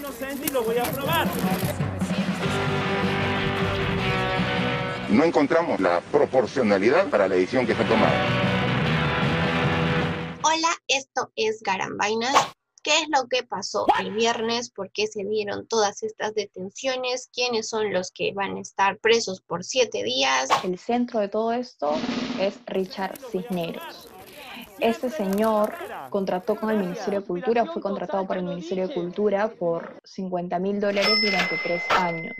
inocente y lo voy a probar. No encontramos la proporcionalidad para la decisión que se ha tomado. Hola, esto es Garambainas. ¿Qué es lo que pasó el viernes? ¿Por qué se dieron todas estas detenciones? ¿Quiénes son los que van a estar presos por siete días? El centro de todo esto es Richard Cisneros. Este señor contrató con el Ministerio de Cultura, fue contratado por el Ministerio de Cultura por 50 mil dólares durante tres años.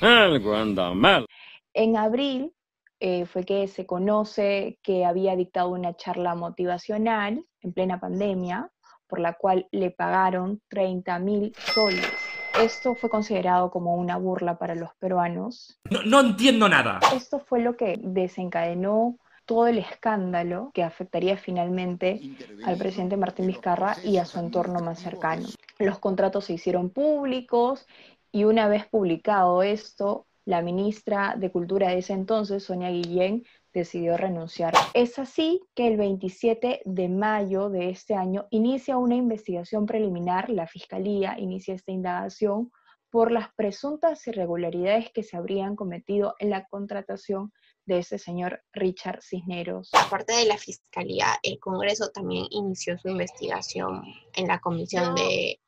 Algo anda mal. En abril eh, fue que se conoce que había dictado una charla motivacional en plena pandemia, por la cual le pagaron 30 mil soles. Esto fue considerado como una burla para los peruanos. No, no entiendo nada. Esto fue lo que desencadenó todo el escándalo que afectaría finalmente al presidente Martín Vizcarra y a su entorno más cercano. Los contratos se hicieron públicos y una vez publicado esto, la ministra de Cultura de ese entonces, Sonia Guillén, decidió renunciar. Es así que el 27 de mayo de este año inicia una investigación preliminar, la Fiscalía inicia esta indagación por las presuntas irregularidades que se habrían cometido en la contratación de ese señor Richard Cisneros. Aparte de la Fiscalía, el Congreso también inició su investigación en la Comisión de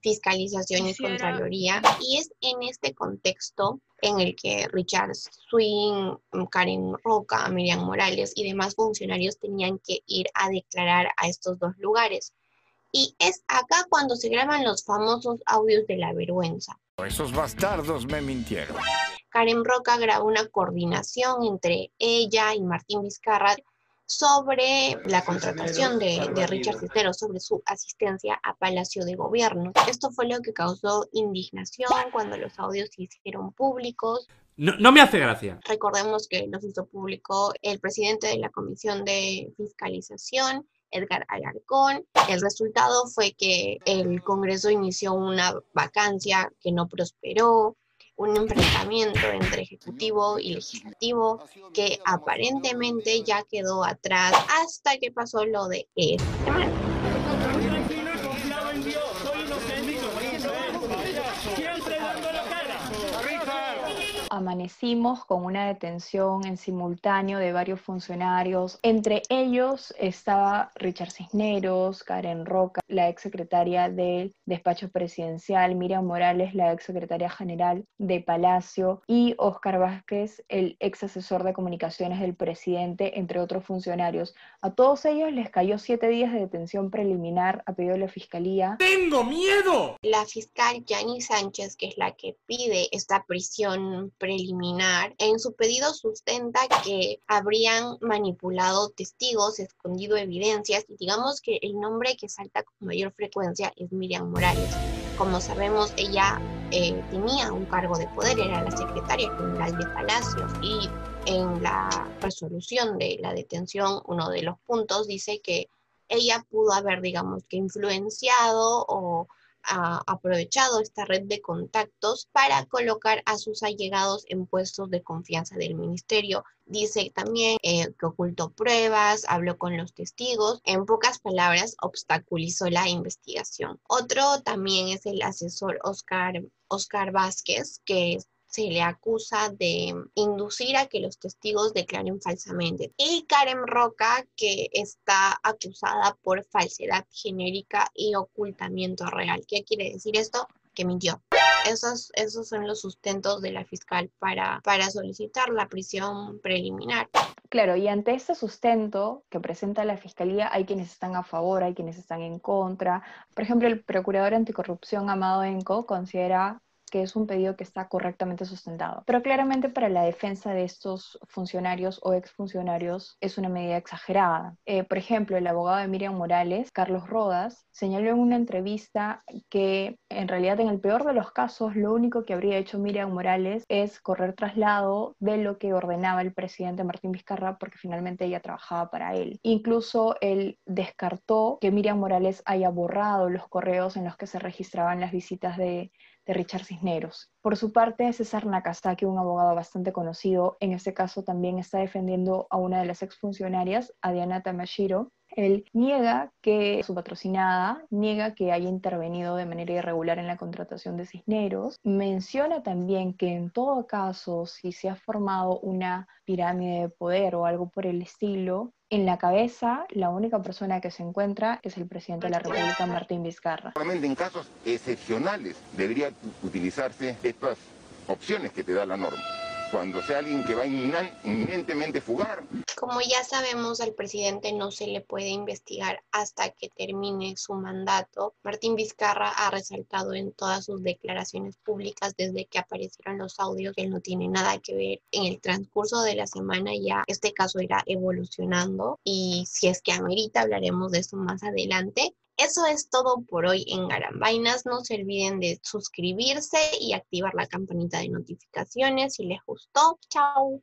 Fiscalización y Contraloría. Y es en este contexto en el que Richard Swing, Karen Roca, Miriam Morales y demás funcionarios tenían que ir a declarar a estos dos lugares. Y es acá cuando se graban los famosos audios de la vergüenza. Esos bastardos me mintieron. Karen Roca grabó una coordinación entre ella y Martín Vizcarra sobre la contratación de, de, Richard Cisneros, sobre su asistencia a Palacio de Gobierno. Esto fue lo que causó indignación cuando los audios se hicieron públicos. No, no me hace gracia. Recordemos que los hizo público el presidente de la Comisión de Fiscalización, Edgar Alarcón. El resultado fue que el Congreso inició una vacancia que no prosperó, un enfrentamiento entre ejecutivo y legislativo que aparentemente ya quedó atrás hasta que pasó lo de esta semana. Amanecimos con una detención en simultáneo de varios funcionarios. Entre ellos estaba Richard Cisneros, Karen Roca, la exsecretaria del despacho presidencial, Miriam Morales, la exsecretaria general de Palacio, y Oscar Vázquez, el ex asesor de comunicaciones del presidente, entre otros funcionarios. A todos ellos les cayó siete días de detención preliminar a pedido de la fiscalía. ¡Tengo miedo! La fiscal Yani Sánchez, que es la que pide esta prisión preliminar, en su pedido sustenta que habrían manipulado testigos, escondido evidencias y digamos que el nombre que salta con mayor frecuencia es Miriam Morales. Como sabemos, ella eh, tenía un cargo de poder, era la secretaria general de Palacios y en la resolución de la detención, uno de los puntos dice que ella pudo haber, digamos, que influenciado o ha aprovechado esta red de contactos para colocar a sus allegados en puestos de confianza del ministerio. Dice también eh, que ocultó pruebas, habló con los testigos, en pocas palabras, obstaculizó la investigación. Otro también es el asesor Oscar, Oscar Vázquez, que se le acusa de inducir a que los testigos declaren falsamente. Y Karen Roca, que está acusada por falsedad genérica y ocultamiento real. ¿Qué quiere decir esto? Que mintió. Esos, esos son los sustentos de la fiscal para, para solicitar la prisión preliminar. Claro, y ante este sustento que presenta la Fiscalía hay quienes están a favor, hay quienes están en contra. Por ejemplo, el procurador anticorrupción Amado Enco considera que es un pedido que está correctamente sustentado. Pero claramente para la defensa de estos funcionarios o exfuncionarios es una medida exagerada. Eh, por ejemplo, el abogado de Miriam Morales, Carlos Rodas, señaló en una entrevista que en realidad en el peor de los casos lo único que habría hecho Miriam Morales es correr traslado de lo que ordenaba el presidente Martín Vizcarra porque finalmente ella trabajaba para él. Incluso él descartó que Miriam Morales haya borrado los correos en los que se registraban las visitas de de Richard Cisneros. Por su parte, César Nakazaki, un abogado bastante conocido, en este caso también está defendiendo a una de las exfuncionarias, a Diana Tamashiro, Él niega que su patrocinada, niega que haya intervenido de manera irregular en la contratación de Cisneros. Menciona también que en todo caso, si se ha formado una pirámide de poder o algo por el estilo, en la cabeza la única persona que se encuentra es el presidente de la República, Martín Vizcarra. Solamente en casos excepcionales debería utilizarse estas opciones que te da la norma cuando sea alguien que va inminentemente fugar. Como ya sabemos, al presidente no se le puede investigar hasta que termine su mandato. Martín Vizcarra ha resaltado en todas sus declaraciones públicas desde que aparecieron los audios que él no tiene nada que ver. En el transcurso de la semana ya este caso irá evolucionando y si es que amerita hablaremos de eso más adelante. Eso es todo por hoy en Garambainas. No se olviden de suscribirse y activar la campanita de notificaciones si les gustó. Chao.